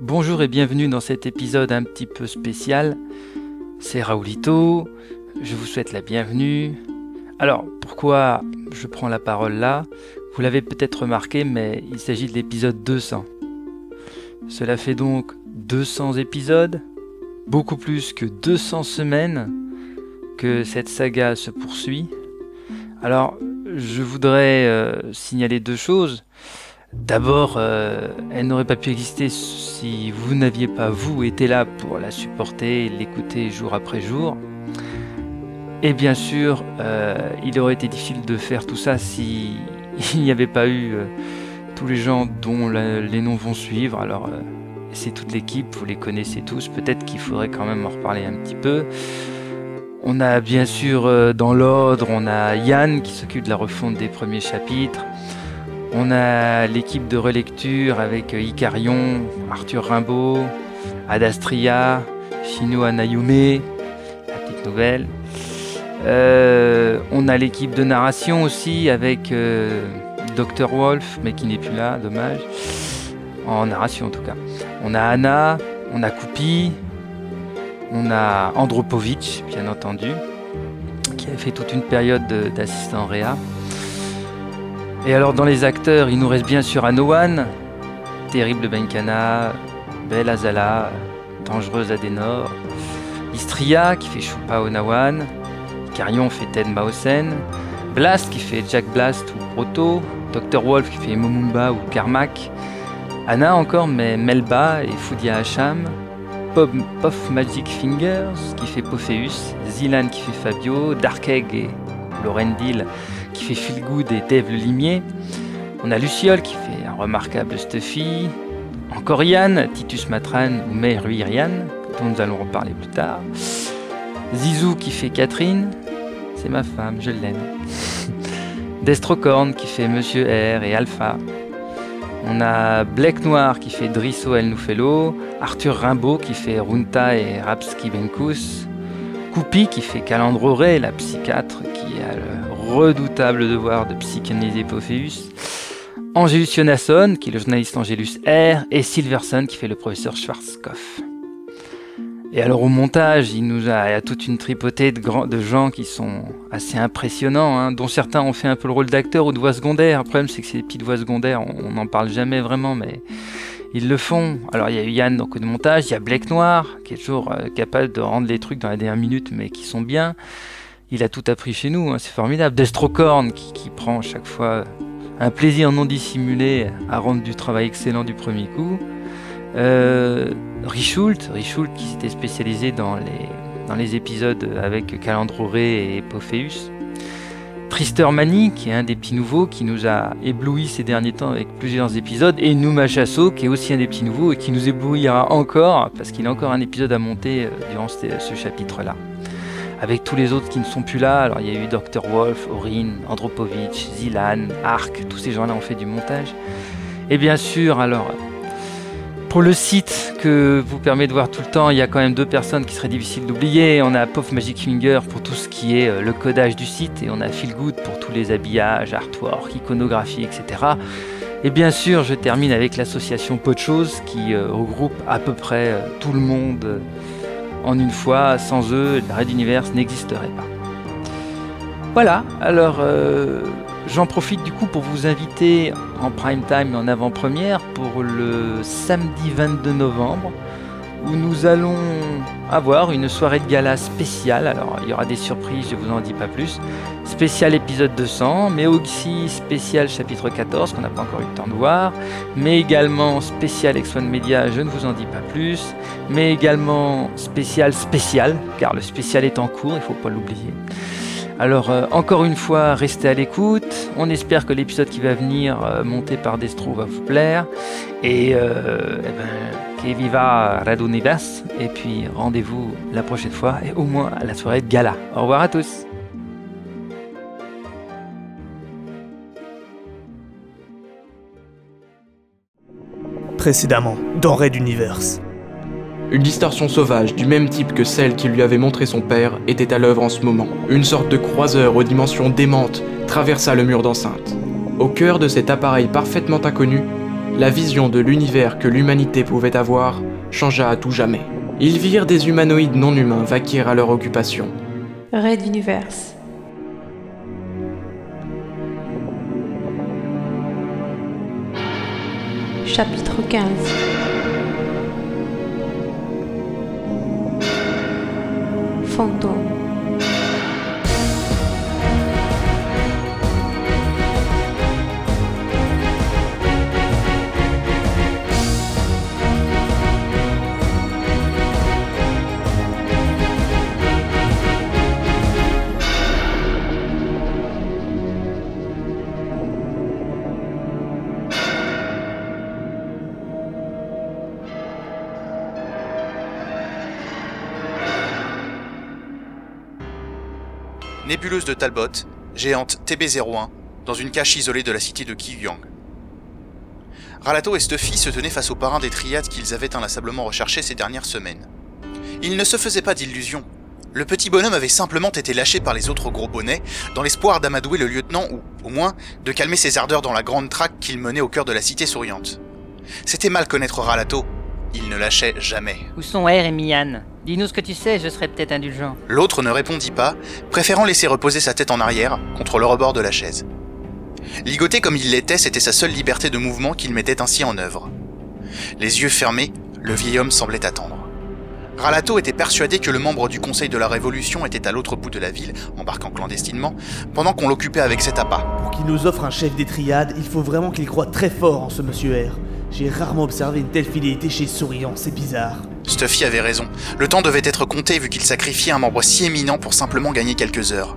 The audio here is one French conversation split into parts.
Bonjour et bienvenue dans cet épisode un petit peu spécial. C'est Raoulito, je vous souhaite la bienvenue. Alors, pourquoi je prends la parole là? Vous l'avez peut-être remarqué, mais il s'agit de l'épisode 200. Cela fait donc 200 épisodes, beaucoup plus que 200 semaines que cette saga se poursuit. Alors, je voudrais euh, signaler deux choses. D'abord, euh, elle n'aurait pas pu exister si vous n'aviez pas, vous, été là pour la supporter, l'écouter jour après jour. Et bien sûr, euh, il aurait été difficile de faire tout ça si il n'y avait pas eu tous les gens dont les noms vont suivre. Alors, c'est toute l'équipe, vous les connaissez tous. Peut-être qu'il faudrait quand même en reparler un petit peu. On a bien sûr euh, dans l'ordre, on a Yann qui s'occupe de la refonte des premiers chapitres. On a l'équipe de relecture avec euh, Icarion, Arthur Rimbaud, Adastria, Shino Anayume, la petite nouvelle. Euh, on a l'équipe de narration aussi avec Dr Wolf, mais qui n'est plus là, dommage. En narration en tout cas. On a Anna, on a Koupi, on a Andropovitch, bien entendu, qui a fait toute une période d'assistant Réa. Et alors dans les acteurs, il nous reste bien sûr Anowan, Terrible Benkana, Belle Azala, Dangereuse Adenor, Istria qui fait Choupa Onawan, Carion fait Ted Maosen, Blast qui fait Jack Blast ou Proto, Dr. Wolf qui fait Momumba ou Carmack, Anna encore mais Melba et Foudia Hacham, Puff Magic Fingers qui fait Pophéus, Zilan qui fait Fabio, Dark Egg et Lorendil qui fait Feel Good et Dave le Limier. On a Luciole qui fait un remarquable Stuffy. Encore Yann, Titus Matran ou May Ruirian, dont nous allons reparler plus tard. Zizou qui fait Catherine, c'est ma femme, je l'aime. Destrocorn qui fait Monsieur R et Alpha. On a Black Noir qui fait Drisso El Nufelo, Arthur Rimbaud qui fait Runta et Rapski Benkus, Koupi qui fait Calandroré, la psychiatre redoutable devoir de psychanalyser Pophéus, Angelus Jonasson qui est le journaliste Angelus R, et Silverson qui fait le professeur Schwarzkopf. Et alors au montage, il nous a, il y a toute une tripotée de, de gens qui sont assez impressionnants, hein, dont certains ont fait un peu le rôle d'acteur ou de voix secondaire. Le problème c'est que ces petites voix secondaires, on n'en parle jamais vraiment, mais ils le font. Alors il y a eu Yann donc au montage, il y a Blake Noir qui est toujours euh, capable de rendre les trucs dans la dernière minute, mais qui sont bien. Il a tout appris chez nous, hein, c'est formidable. Destrocorn qui, qui prend chaque fois un plaisir non dissimulé à rendre du travail excellent du premier coup. Euh, Richult, Richult qui s'était spécialisé dans les, épisodes avec Calandroré et Pophéus. Trister Mani, qui est un des petits nouveaux, qui nous a ébloui ces derniers temps avec plusieurs épisodes, et Nouma Chasso, qui est aussi un des petits nouveaux et qui nous éblouira encore, parce qu'il a encore un épisode à monter euh, durant ce, chapitre-là. Avec tous les autres qui ne sont plus là, alors il y a eu Dr. Wolf, Orin, Andropovitch, Zilan, Ark, tous ces gens-là ont fait du montage. Et bien sûr, alors, pour le site que vous permet de voir tout le temps, il y a quand même deux personnes qui seraient difficiles d'oublier. On a Puff Magic Finger pour tout ce qui est euh, le codage du site et on a Feel Good pour tous les habillages, artwork, iconographie, etc. Et bien sûr, je termine avec l'association Podchose qui euh, regroupe à peu près euh, tout le monde en une fois. Sans eux, le Red Universe n'existerait pas. Voilà, alors J'en profite du coup pour vous inviter en prime time en avant-première pour le samedi 22 novembre où nous allons avoir une soirée de gala spéciale. Alors il y aura des surprises, je vous en dis pas plus. Spécial épisode 200, mais aussi spécial chapitre 14 qu'on n'a pas encore eu le temps de voir, mais également spécial X1 Media, je ne vous en dis pas plus, mais également spécial spécial, car le spécial est en cours, il faut pas l'oublier. Alors euh, encore une fois, restez à l'écoute. On espère que l'épisode qui va venir, euh, monté par Destro, va vous plaire. Et, euh, eh ben, que viva Radonibas. Et puis rendez-vous la prochaine fois et au moins à la soirée de gala. Au revoir à tous. Précédemment, dans Red Universe. Une distorsion sauvage, du même type que celle qui lui avait montré son père, était à l'œuvre en ce moment. Une sorte de croiseur aux dimensions démentes traversa le mur d'enceinte. Au cœur de cet appareil parfaitement inconnu, la vision de l'univers que l'humanité pouvait avoir changea à tout jamais. Ils virent des humanoïdes non humains vaquer à leur occupation. Red Universe. Chapitre 15 Fantôme De Talbot, géante TB01, dans une cache isolée de la cité de Kiyang. Ralato et Stuffy se tenaient face au parrain des triades qu'ils avaient inlassablement recherché ces dernières semaines. Ils ne se faisaient pas d'illusions. Le petit bonhomme avait simplement été lâché par les autres gros bonnets, dans l'espoir d'amadouer le lieutenant ou, au moins, de calmer ses ardeurs dans la grande traque qu'il menait au cœur de la cité souriante. C'était mal connaître Ralato. Il ne lâchait jamais. Où sont R et Mian? Dis-nous ce que tu sais, je serais peut-être indulgent. L'autre ne répondit pas, préférant laisser reposer sa tête en arrière, contre le rebord de la chaise. Ligoté comme il l'était, c'était sa seule liberté de mouvement qu'il mettait ainsi en œuvre. Les yeux fermés, le vieil homme semblait attendre. Ralato était persuadé que le membre du Conseil de la Révolution était à l'autre bout de la ville, embarquant clandestinement, pendant qu'on l'occupait avec cet appât. Pour qu'il nous offre un chef des triades, il faut vraiment qu'il croit très fort en ce monsieur R. J'ai rarement observé une telle fidélité chez Souriant, c'est bizarre. Stuffy avait raison. Le temps devait être compté vu qu'il sacrifiait un membre si éminent pour simplement gagner quelques heures.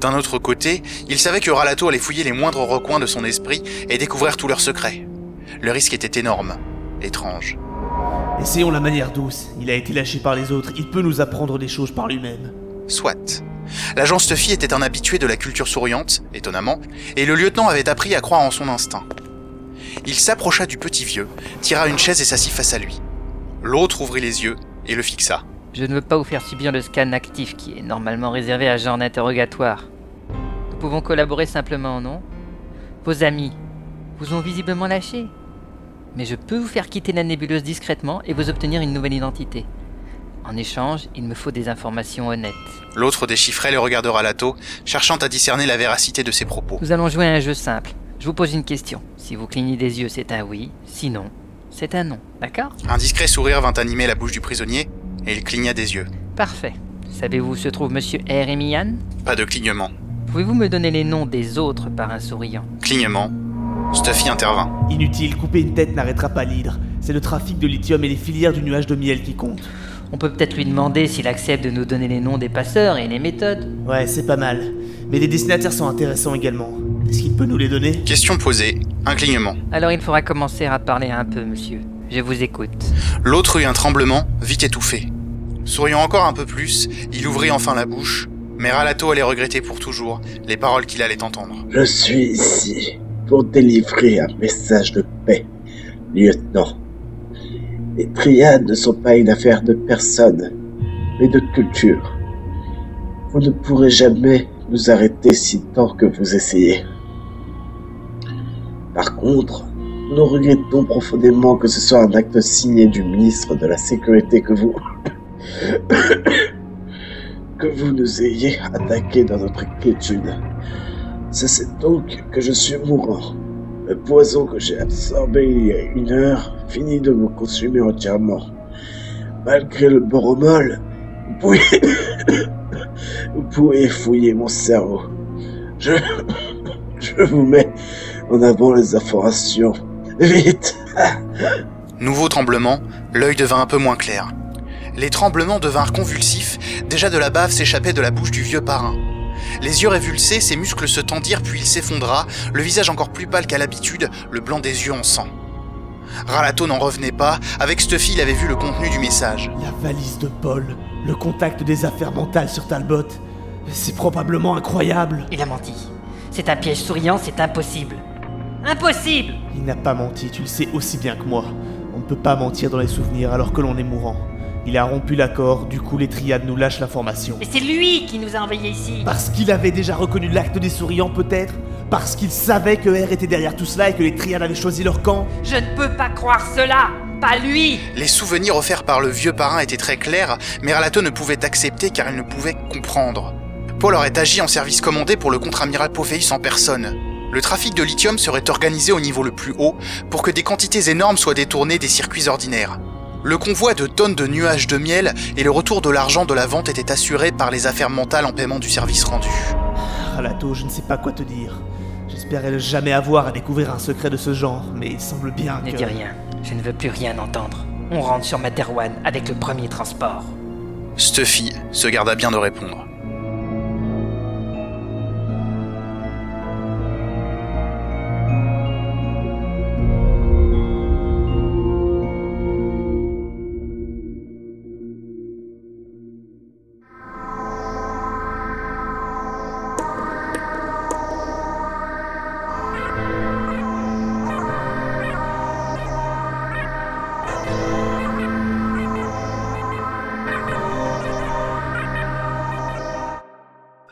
D'un autre côté, il savait que Ralato allait fouiller les moindres recoins de son esprit et découvrir tous leurs secrets. Le risque était énorme, étrange. Essayons la manière douce. Il a été lâché par les autres, il peut nous apprendre des choses par lui-même. Soit. L'agent Stuffy était un habitué de la culture souriante, étonnamment, et le lieutenant avait appris à croire en son instinct. Il s'approcha du petit vieux, tira une chaise et s'assit face à lui. L'autre ouvrit les yeux et le fixa. Je ne veux pas vous faire subir le scan actif qui est normalement réservé à genre d'interrogatoire. Nous pouvons collaborer simplement, non? Vos amis vous ont visiblement lâché. Mais je peux vous faire quitter la nébuleuse discrètement et vous obtenir une nouvelle identité. En échange, il me faut des informations honnêtes. L'autre déchiffrait le regard de Ralato, cherchant à discerner la véracité de ses propos. Nous allons jouer à un jeu simple. Je vous pose une question. Si vous clignez des yeux, c'est un oui. Sinon, c'est un non. D'accord? Un discret sourire vint animer la bouche du prisonnier, et il cligna des yeux. Parfait. Savez-vous où se trouve Monsieur R. et Mian Pas de clignement. Pouvez-vous me donner les noms des autres par un souriant? Clignement. Stuffy intervint. Inutile, couper une tête n'arrêtera pas l'hydre. C'est le trafic de lithium et les filières du nuage de miel qui comptent. On peut peut-être lui demander s'il accepte de nous donner les noms des passeurs et les méthodes. Ouais, c'est pas mal. Mais les destinataires sont intéressants également. Est-ce qu'il peut nous les donner? Question posée. Un clignement. Alors il faudra commencer à parler un peu, monsieur. Je vous écoute. L'autre eut un tremblement, vite étouffé. Souriant encore un peu plus, il ouvrit enfin la bouche, mais Ralato allait regretter pour toujours les paroles qu'il allait entendre. Je suis ici pour délivrer un message de paix, lieutenant. Les triades ne sont pas une affaire de personne, mais de culture. Vous ne pourrez jamais nous arrêter si tant que vous essayez. Par contre, nous regrettons profondément que ce soit un acte signé du ministre de la Sécurité que vous... que vous nous ayez attaqué dans notre quiétude. C'est donc que je suis mourant. Le poison que j'ai absorbé il y a une heure finit de me consumer entièrement. Malgré le boromol, vous pouvez... vous pouvez fouiller mon cerveau. Je... je vous mets en avant les informations. Vite Nouveau tremblement, l'œil devint un peu moins clair. Les tremblements devinrent convulsifs, déjà de la bave s'échappait de la bouche du vieux parrain. Les yeux révulsés, ses muscles se tendirent puis il s'effondra, le visage encore plus pâle qu'à l'habitude, le blanc des yeux en sang. Ralato n'en revenait pas, avec Stuffy il avait vu le contenu du message. La valise de Paul, le contact des affaires mentales sur Talbot. C'est probablement incroyable. Il a menti. C'est un piège souriant, c'est impossible. Impossible Il n'a pas menti, tu le sais aussi bien que moi. On ne peut pas mentir dans les souvenirs alors que l'on est mourant. Il a rompu l'accord, du coup les triades nous lâchent l'information. Mais c'est lui qui nous a envoyés ici Parce qu'il avait déjà reconnu l'acte des souriants peut-être? Parce qu'il savait que R était derrière tout cela et que les triades avaient choisi leur camp? Je ne peux pas croire cela Pas lui Les souvenirs offerts par le vieux parrain étaient très clairs, mais Ralato ne pouvait accepter car il ne pouvait comprendre. Paul aurait agi en service commandé pour le contre-amiral Pophéus en personne. Le trafic de lithium serait organisé au niveau le plus haut pour que des quantités énormes soient détournées des circuits ordinaires. Le convoi de tonnes de nuages de miel et le retour de l'argent de la vente étaient assurés par les affaires mentales en paiement du service rendu. Ralato, je ne sais pas quoi te dire. J'espérais ne jamais avoir à découvrir un secret de ce genre, mais il semble bien Ne que... dis rien, je ne veux plus rien entendre. On rentre sur Materwan avec le premier transport. Stuffy se garda bien de répondre.